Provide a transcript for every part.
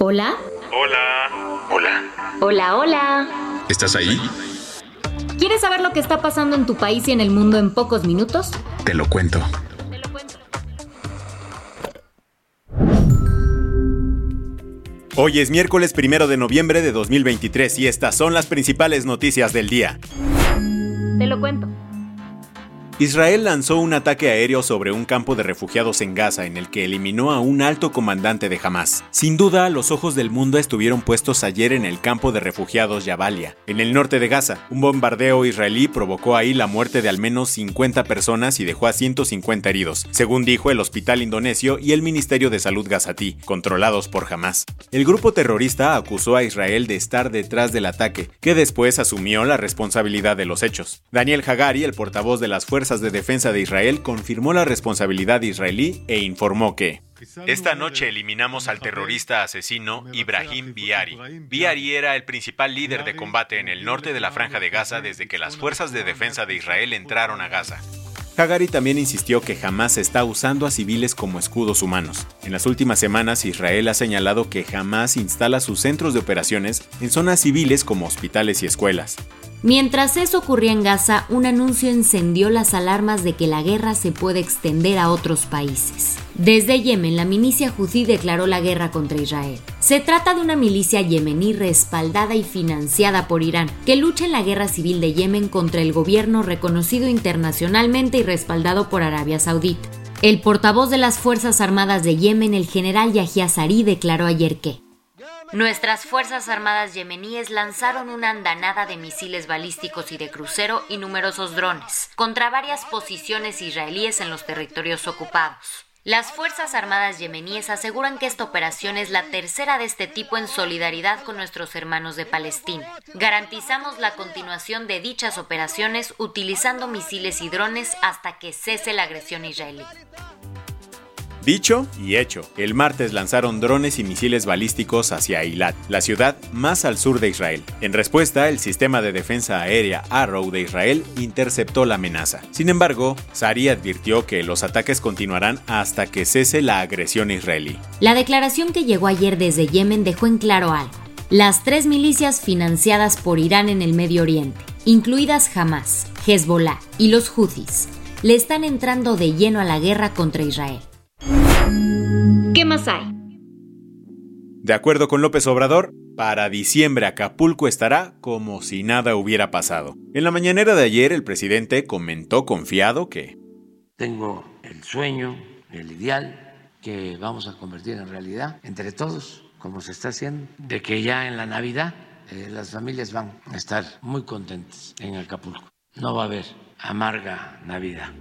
Hola. Hola. Hola. Hola, hola. ¿Estás ahí? ¿Quieres saber lo que está pasando en tu país y en el mundo en pocos minutos? Te lo cuento. Hoy es miércoles primero de noviembre de 2023 y estas son las principales noticias del día. Te lo cuento. Israel lanzó un ataque aéreo sobre un campo de refugiados en Gaza en el que eliminó a un alto comandante de Hamas. Sin duda, los ojos del mundo estuvieron puestos ayer en el campo de refugiados Jabalia, en el norte de Gaza. Un bombardeo israelí provocó ahí la muerte de al menos 50 personas y dejó a 150 heridos, según dijo el hospital indonesio y el Ministerio de Salud gazatí, controlados por Hamas. El grupo terrorista acusó a Israel de estar detrás del ataque, que después asumió la responsabilidad de los hechos. Daniel Hagari, el portavoz de las fuerzas de Defensa de Israel confirmó la responsabilidad israelí e informó que esta noche eliminamos al terrorista asesino Ibrahim Biari. Biari era el principal líder de combate en el norte de la franja de Gaza desde que las fuerzas de defensa de Israel entraron a Gaza. Hagari también insistió que jamás está usando a civiles como escudos humanos. En las últimas semanas, Israel ha señalado que jamás instala sus centros de operaciones en zonas civiles como hospitales y escuelas. Mientras eso ocurría en Gaza, un anuncio encendió las alarmas de que la guerra se puede extender a otros países. Desde Yemen, la milicia Houthi declaró la guerra contra Israel. Se trata de una milicia yemení respaldada y financiada por Irán, que lucha en la guerra civil de Yemen contra el gobierno reconocido internacionalmente y respaldado por Arabia Saudita. El portavoz de las Fuerzas Armadas de Yemen, el general Yahya Sari, declaró ayer que Nuestras Fuerzas Armadas yemeníes lanzaron una andanada de misiles balísticos y de crucero y numerosos drones contra varias posiciones israelíes en los territorios ocupados. Las Fuerzas Armadas yemeníes aseguran que esta operación es la tercera de este tipo en solidaridad con nuestros hermanos de Palestina. Garantizamos la continuación de dichas operaciones utilizando misiles y drones hasta que cese la agresión israelí. Dicho y hecho, el martes lanzaron drones y misiles balísticos hacia Eilat, la ciudad más al sur de Israel. En respuesta, el sistema de defensa aérea Arrow de Israel interceptó la amenaza. Sin embargo, Sari advirtió que los ataques continuarán hasta que cese la agresión israelí. La declaración que llegó ayer desde Yemen dejó en claro algo. Las tres milicias financiadas por Irán en el Medio Oriente, incluidas Hamas, Hezbollah y los Houthis, le están entrando de lleno a la guerra contra Israel. ¿Qué más hay? De acuerdo con López Obrador, para diciembre Acapulco estará como si nada hubiera pasado. En la mañanera de ayer el presidente comentó confiado que... Tengo el sueño, el ideal que vamos a convertir en realidad entre todos, como se está haciendo, de que ya en la Navidad eh, las familias van a estar muy contentas en Acapulco. No va a haber amarga Navidad.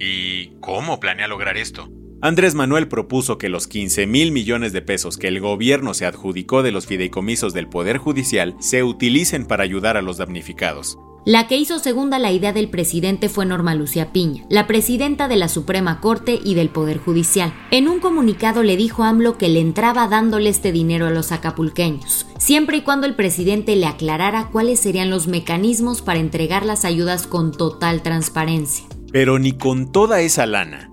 ¿Y cómo planea lograr esto? Andrés Manuel propuso que los 15 mil millones de pesos que el gobierno se adjudicó de los fideicomisos del Poder Judicial se utilicen para ayudar a los damnificados. La que hizo segunda la idea del presidente fue Norma Lucía Piña, la presidenta de la Suprema Corte y del Poder Judicial. En un comunicado le dijo a AMLO que le entraba dándole este dinero a los acapulqueños, siempre y cuando el presidente le aclarara cuáles serían los mecanismos para entregar las ayudas con total transparencia. Pero ni con toda esa lana,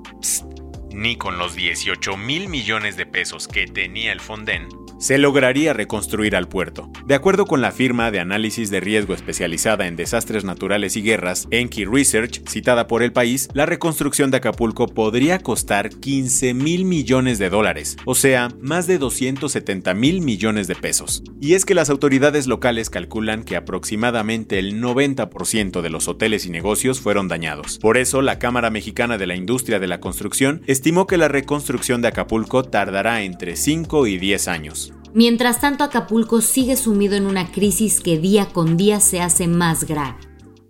ni con los 18 mil millones de pesos que tenía el Fonden, se lograría reconstruir al puerto. De acuerdo con la firma de análisis de riesgo especializada en desastres naturales y guerras, Enki Research, citada por el país, la reconstrucción de Acapulco podría costar 15 mil millones de dólares, o sea, más de 270 mil millones de pesos. Y es que las autoridades locales calculan que aproximadamente el 90% de los hoteles y negocios fueron dañados. Por eso, la Cámara Mexicana de la Industria de la Construcción estimó que la reconstrucción de Acapulco tardará entre 5 y 10 años. Mientras tanto, Acapulco sigue sumido en una crisis que día con día se hace más grave.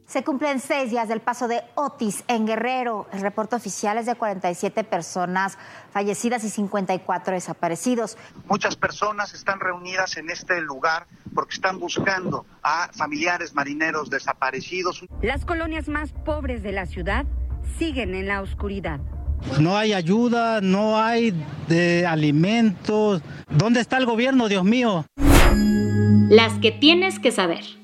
Se cumplen seis días del paso de Otis en Guerrero. El reporte oficial es de 47 personas fallecidas y 54 desaparecidos. Muchas personas están reunidas en este lugar porque están buscando a familiares marineros desaparecidos. Las colonias más pobres de la ciudad siguen en la oscuridad. No hay ayuda, no hay de alimentos. ¿Dónde está el gobierno, Dios mío? Las que tienes que saber.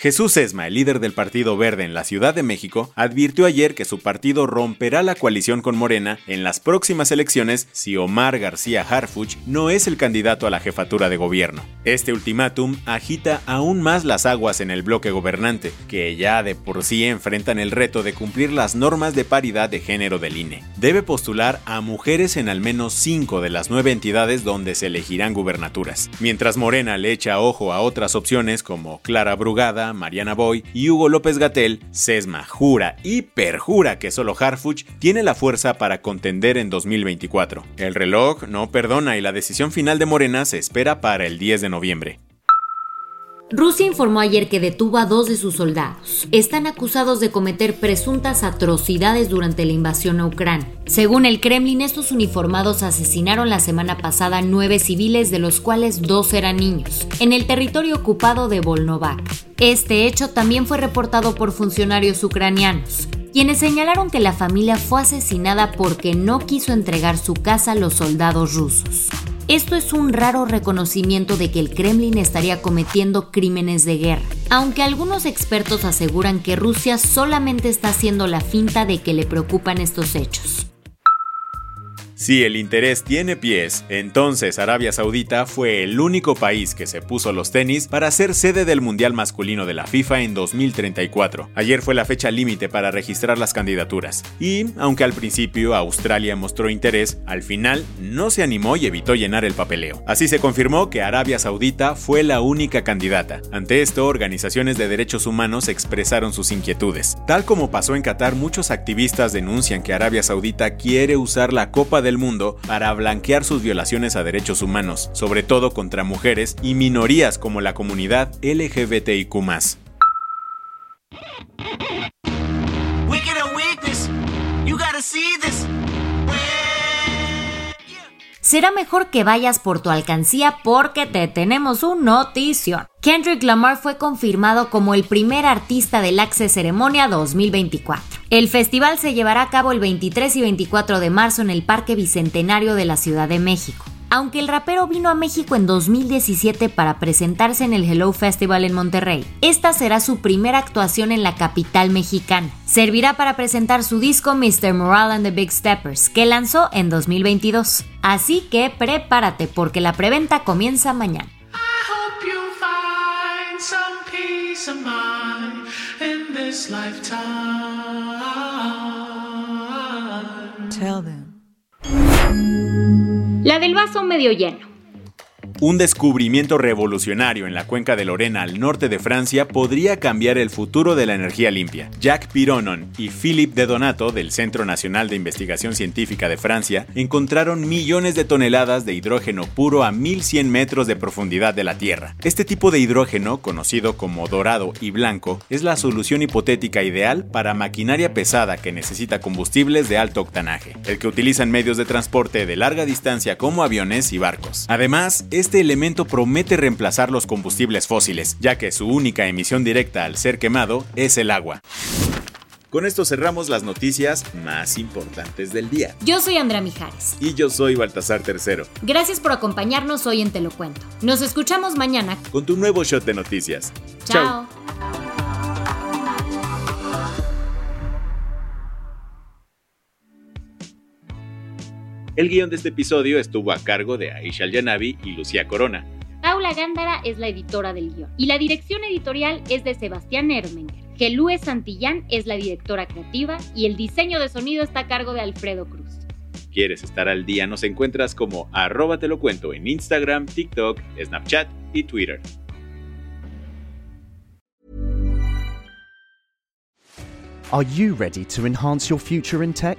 Jesús Esma, el líder del Partido Verde en la Ciudad de México, advirtió ayer que su partido romperá la coalición con Morena en las próximas elecciones si Omar García Harfuch no es el candidato a la jefatura de gobierno. Este ultimátum agita aún más las aguas en el bloque gobernante, que ya de por sí enfrentan el reto de cumplir las normas de paridad de género del INE. Debe postular a mujeres en al menos cinco de las nueve entidades donde se elegirán gubernaturas. Mientras Morena le echa ojo a otras opciones como Clara Brugada, Mariana Boy y Hugo López Gatel, Sesma jura y perjura que solo Harfuch tiene la fuerza para contender en 2024. El reloj no perdona y la decisión final de Morena se espera para el 10 de noviembre. Rusia informó ayer que detuvo a dos de sus soldados. Están acusados de cometer presuntas atrocidades durante la invasión a Ucrania. Según el Kremlin, estos uniformados asesinaron la semana pasada nueve civiles, de los cuales dos eran niños, en el territorio ocupado de Volnovac. Este hecho también fue reportado por funcionarios ucranianos quienes señalaron que la familia fue asesinada porque no quiso entregar su casa a los soldados rusos. Esto es un raro reconocimiento de que el Kremlin estaría cometiendo crímenes de guerra, aunque algunos expertos aseguran que Rusia solamente está haciendo la finta de que le preocupan estos hechos. Si el interés tiene pies, entonces Arabia Saudita fue el único país que se puso los tenis para ser sede del Mundial Masculino de la FIFA en 2034. Ayer fue la fecha límite para registrar las candidaturas. Y, aunque al principio Australia mostró interés, al final no se animó y evitó llenar el papeleo. Así se confirmó que Arabia Saudita fue la única candidata. Ante esto, organizaciones de derechos humanos expresaron sus inquietudes. Tal como pasó en Qatar, muchos activistas denuncian que Arabia Saudita quiere usar la Copa de del mundo para blanquear sus violaciones a derechos humanos, sobre todo contra mujeres y minorías como la comunidad LGBTIQ. será mejor que vayas por tu alcancía porque te tenemos un notición. Kendrick Lamar fue confirmado como el primer artista del Access Ceremonia 2024. El festival se llevará a cabo el 23 y 24 de marzo en el Parque Bicentenario de la Ciudad de México. Aunque el rapero vino a México en 2017 para presentarse en el Hello Festival en Monterrey, esta será su primera actuación en la capital mexicana. Servirá para presentar su disco Mr. Moral and the Big Steppers, que lanzó en 2022. Así que prepárate porque la preventa comienza mañana. La del vaso medio lleno. Un descubrimiento revolucionario en la cuenca de Lorena al norte de Francia podría cambiar el futuro de la energía limpia. Jacques Pironon y Philippe de Donato del Centro Nacional de Investigación Científica de Francia encontraron millones de toneladas de hidrógeno puro a 1100 metros de profundidad de la Tierra. Este tipo de hidrógeno, conocido como dorado y blanco, es la solución hipotética ideal para maquinaria pesada que necesita combustibles de alto octanaje, el que utilizan medios de transporte de larga distancia como aviones y barcos. Además, es este elemento promete reemplazar los combustibles fósiles, ya que su única emisión directa al ser quemado es el agua. Con esto cerramos las noticias más importantes del día. Yo soy Andrea Mijares. Y yo soy Baltasar Tercero. Gracias por acompañarnos hoy en Te lo Cuento. Nos escuchamos mañana con tu nuevo shot de noticias. Chao. El guion de este episodio estuvo a cargo de Aisha Yanabi y Lucía Corona. Paula Gándara es la editora del guion y la dirección editorial es de Sebastián Ermenger. Gelúe Santillán es la directora creativa y el diseño de sonido está a cargo de Alfredo Cruz. ¿Quieres estar al día? Nos encuentras como arroba te lo cuento en Instagram, TikTok, Snapchat y Twitter. Are you ready to enhance your future in tech?